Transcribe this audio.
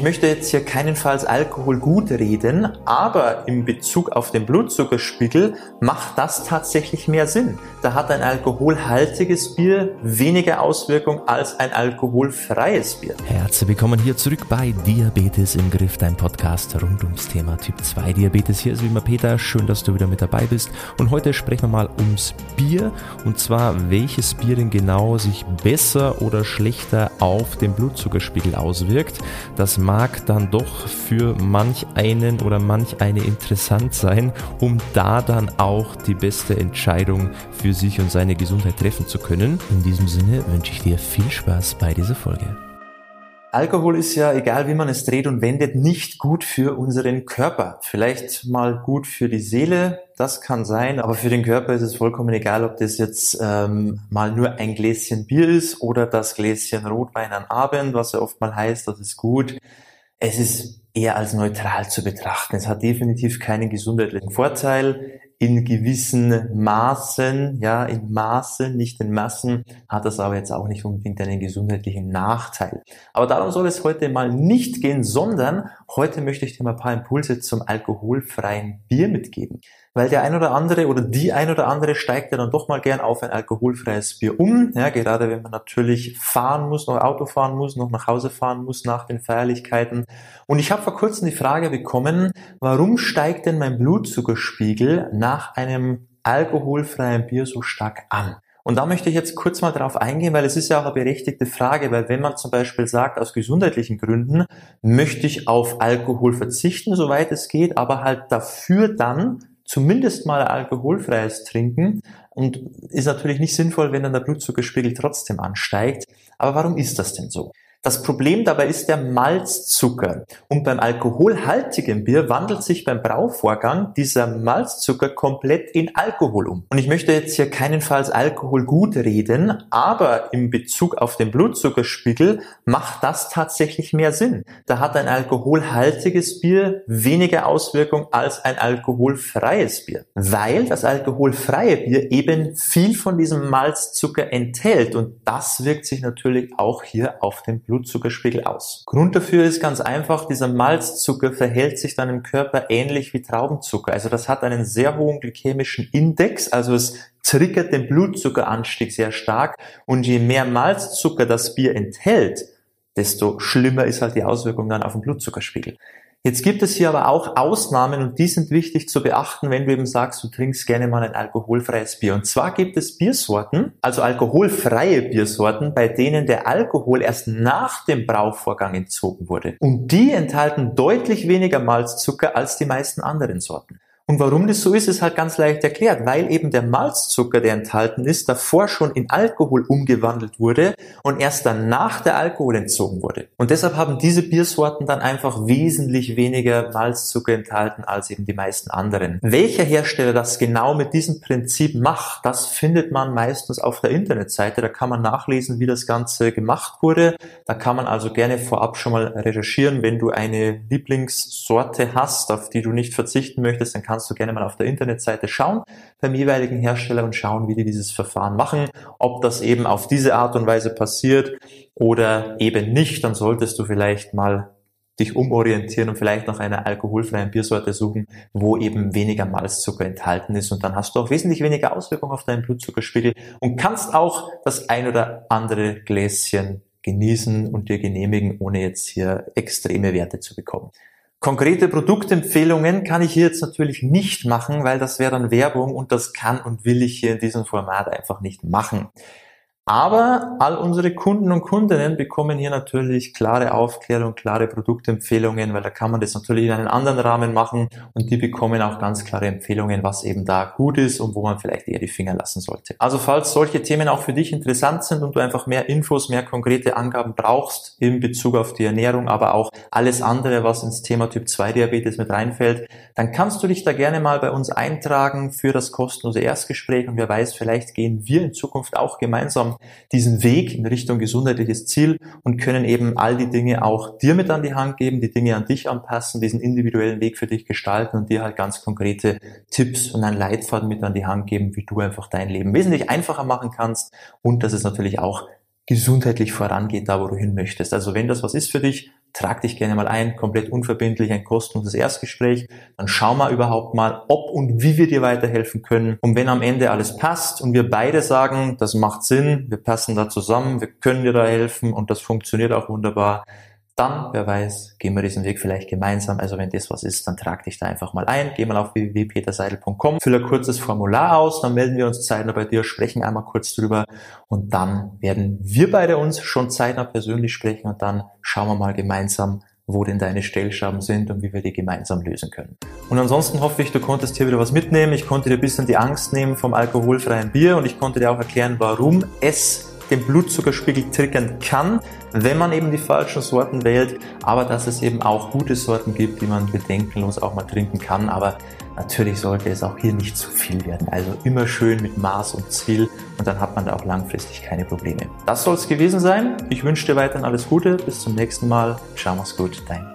Ich möchte jetzt hier keinenfalls Alkohol gut reden, aber in Bezug auf den Blutzuckerspiegel macht das tatsächlich mehr Sinn. Da hat ein alkoholhaltiges Bier weniger Auswirkung als ein alkoholfreies Bier. Herzlich willkommen hier zurück bei Diabetes im Griff, dein Podcast rund ums Thema Typ 2 Diabetes. Hier ist wie immer Peter, schön, dass du wieder mit dabei bist. Und heute sprechen wir mal ums Bier und zwar welches Bier denn genau sich besser oder schlechter auf den Blutzuckerspiegel auswirkt. Das mag dann doch für manch einen oder manch eine interessant sein, um da dann auch die beste Entscheidung für sich und seine Gesundheit treffen zu können. In diesem Sinne wünsche ich dir viel Spaß bei dieser Folge. Alkohol ist ja, egal wie man es dreht und wendet, nicht gut für unseren Körper. Vielleicht mal gut für die Seele, das kann sein, aber für den Körper ist es vollkommen egal, ob das jetzt ähm, mal nur ein Gläschen Bier ist oder das Gläschen Rotwein am Abend, was ja oft mal heißt, das ist gut. Es ist eher als neutral zu betrachten. Es hat definitiv keinen gesundheitlichen Vorteil. In gewissen Maßen, ja, in Maßen, nicht in Massen, hat das aber jetzt auch nicht unbedingt einen gesundheitlichen Nachteil. Aber darum soll es heute mal nicht gehen, sondern heute möchte ich dir mal ein paar Impulse zum alkoholfreien Bier mitgeben weil der ein oder andere oder die ein oder andere steigt ja dann doch mal gern auf ein alkoholfreies Bier um. Ja, gerade wenn man natürlich fahren muss, noch Auto fahren muss, noch nach Hause fahren muss nach den Feierlichkeiten. Und ich habe vor kurzem die Frage bekommen, warum steigt denn mein Blutzuckerspiegel nach einem alkoholfreien Bier so stark an? Und da möchte ich jetzt kurz mal darauf eingehen, weil es ist ja auch eine berechtigte Frage, weil wenn man zum Beispiel sagt, aus gesundheitlichen Gründen möchte ich auf Alkohol verzichten, soweit es geht, aber halt dafür dann zumindest mal alkoholfreies trinken und ist natürlich nicht sinnvoll, wenn dann der Blutzuckerspiegel trotzdem ansteigt. Aber warum ist das denn so? Das Problem dabei ist der Malzzucker. Und beim alkoholhaltigen Bier wandelt sich beim Brauvorgang dieser Malzzucker komplett in Alkohol um. Und ich möchte jetzt hier keinenfalls Alkohol gut reden, aber in Bezug auf den Blutzuckerspiegel macht das tatsächlich mehr Sinn. Da hat ein alkoholhaltiges Bier weniger Auswirkung als ein alkoholfreies Bier. Weil das alkoholfreie Bier eben viel von diesem Malzzucker enthält. Und das wirkt sich natürlich auch hier auf den Blutzuckerspiegel aus. Grund dafür ist ganz einfach, dieser Malzzucker verhält sich dann im Körper ähnlich wie Traubenzucker. Also das hat einen sehr hohen glykämischen Index, also es triggert den Blutzuckeranstieg sehr stark und je mehr Malzzucker das Bier enthält, desto schlimmer ist halt die Auswirkung dann auf den Blutzuckerspiegel. Jetzt gibt es hier aber auch Ausnahmen und die sind wichtig zu beachten, wenn du eben sagst, du trinkst gerne mal ein alkoholfreies Bier. Und zwar gibt es Biersorten, also alkoholfreie Biersorten, bei denen der Alkohol erst nach dem Brauvorgang entzogen wurde. Und die enthalten deutlich weniger Malzzucker als die meisten anderen Sorten. Und warum das so ist, ist halt ganz leicht erklärt, weil eben der Malzzucker, der enthalten ist, davor schon in Alkohol umgewandelt wurde und erst danach der Alkohol entzogen wurde. Und deshalb haben diese Biersorten dann einfach wesentlich weniger Malzzucker enthalten als eben die meisten anderen. Welcher Hersteller das genau mit diesem Prinzip macht, das findet man meistens auf der Internetseite. Da kann man nachlesen, wie das Ganze gemacht wurde. Da kann man also gerne vorab schon mal recherchieren, wenn du eine Lieblingssorte hast, auf die du nicht verzichten möchtest, dann kannst kannst du gerne mal auf der Internetseite schauen beim jeweiligen Hersteller und schauen, wie die dieses Verfahren machen. Ob das eben auf diese Art und Weise passiert oder eben nicht, dann solltest du vielleicht mal dich umorientieren und vielleicht nach einer alkoholfreien Biersorte suchen, wo eben weniger Malzzucker enthalten ist und dann hast du auch wesentlich weniger Auswirkungen auf deinen Blutzuckerspiegel und kannst auch das ein oder andere Gläschen genießen und dir genehmigen, ohne jetzt hier extreme Werte zu bekommen. Konkrete Produktempfehlungen kann ich hier jetzt natürlich nicht machen, weil das wäre dann Werbung und das kann und will ich hier in diesem Format einfach nicht machen. Aber all unsere Kunden und Kundinnen bekommen hier natürlich klare Aufklärung, klare Produktempfehlungen, weil da kann man das natürlich in einem anderen Rahmen machen und die bekommen auch ganz klare Empfehlungen, was eben da gut ist und wo man vielleicht eher die Finger lassen sollte. Also falls solche Themen auch für dich interessant sind und du einfach mehr Infos, mehr konkrete Angaben brauchst in Bezug auf die Ernährung, aber auch alles andere, was ins Thema Typ 2 Diabetes mit reinfällt, dann kannst du dich da gerne mal bei uns eintragen für das kostenlose Erstgespräch und wer weiß, vielleicht gehen wir in Zukunft auch gemeinsam diesen Weg in Richtung gesundheitliches Ziel und können eben all die Dinge auch dir mit an die Hand geben, die Dinge an dich anpassen, diesen individuellen Weg für dich gestalten und dir halt ganz konkrete Tipps und einen Leitfaden mit an die Hand geben, wie du einfach dein Leben wesentlich einfacher machen kannst und dass es natürlich auch gesundheitlich vorangeht, da wo du hin möchtest. Also wenn das was ist für dich, trag dich gerne mal ein, komplett unverbindlich, ein kostenloses Erstgespräch. Dann schau mal überhaupt mal, ob und wie wir dir weiterhelfen können. Und wenn am Ende alles passt und wir beide sagen, das macht Sinn, wir passen da zusammen, wir können dir da helfen und das funktioniert auch wunderbar, dann, wer weiß, gehen wir diesen Weg vielleicht gemeinsam. Also wenn das was ist, dann trag dich da einfach mal ein. Geh mal auf www.peterseidel.com, fülle ein kurzes Formular aus, dann melden wir uns zeitnah bei dir, sprechen einmal kurz drüber und dann werden wir beide uns schon zeitnah persönlich sprechen und dann schauen wir mal gemeinsam, wo denn deine Stellschrauben sind und wie wir die gemeinsam lösen können. Und ansonsten hoffe ich, du konntest hier wieder was mitnehmen. Ich konnte dir ein bisschen die Angst nehmen vom alkoholfreien Bier und ich konnte dir auch erklären, warum es den Blutzuckerspiegel triggern kann, wenn man eben die falschen Sorten wählt, aber dass es eben auch gute Sorten gibt, die man bedenkenlos auch mal trinken kann. Aber natürlich sollte es auch hier nicht zu viel werden. Also immer schön mit Maß und Ziel und dann hat man da auch langfristig keine Probleme. Das soll es gewesen sein. Ich wünsche dir weiterhin alles Gute. Bis zum nächsten Mal. Ciao, mach's gut. Dein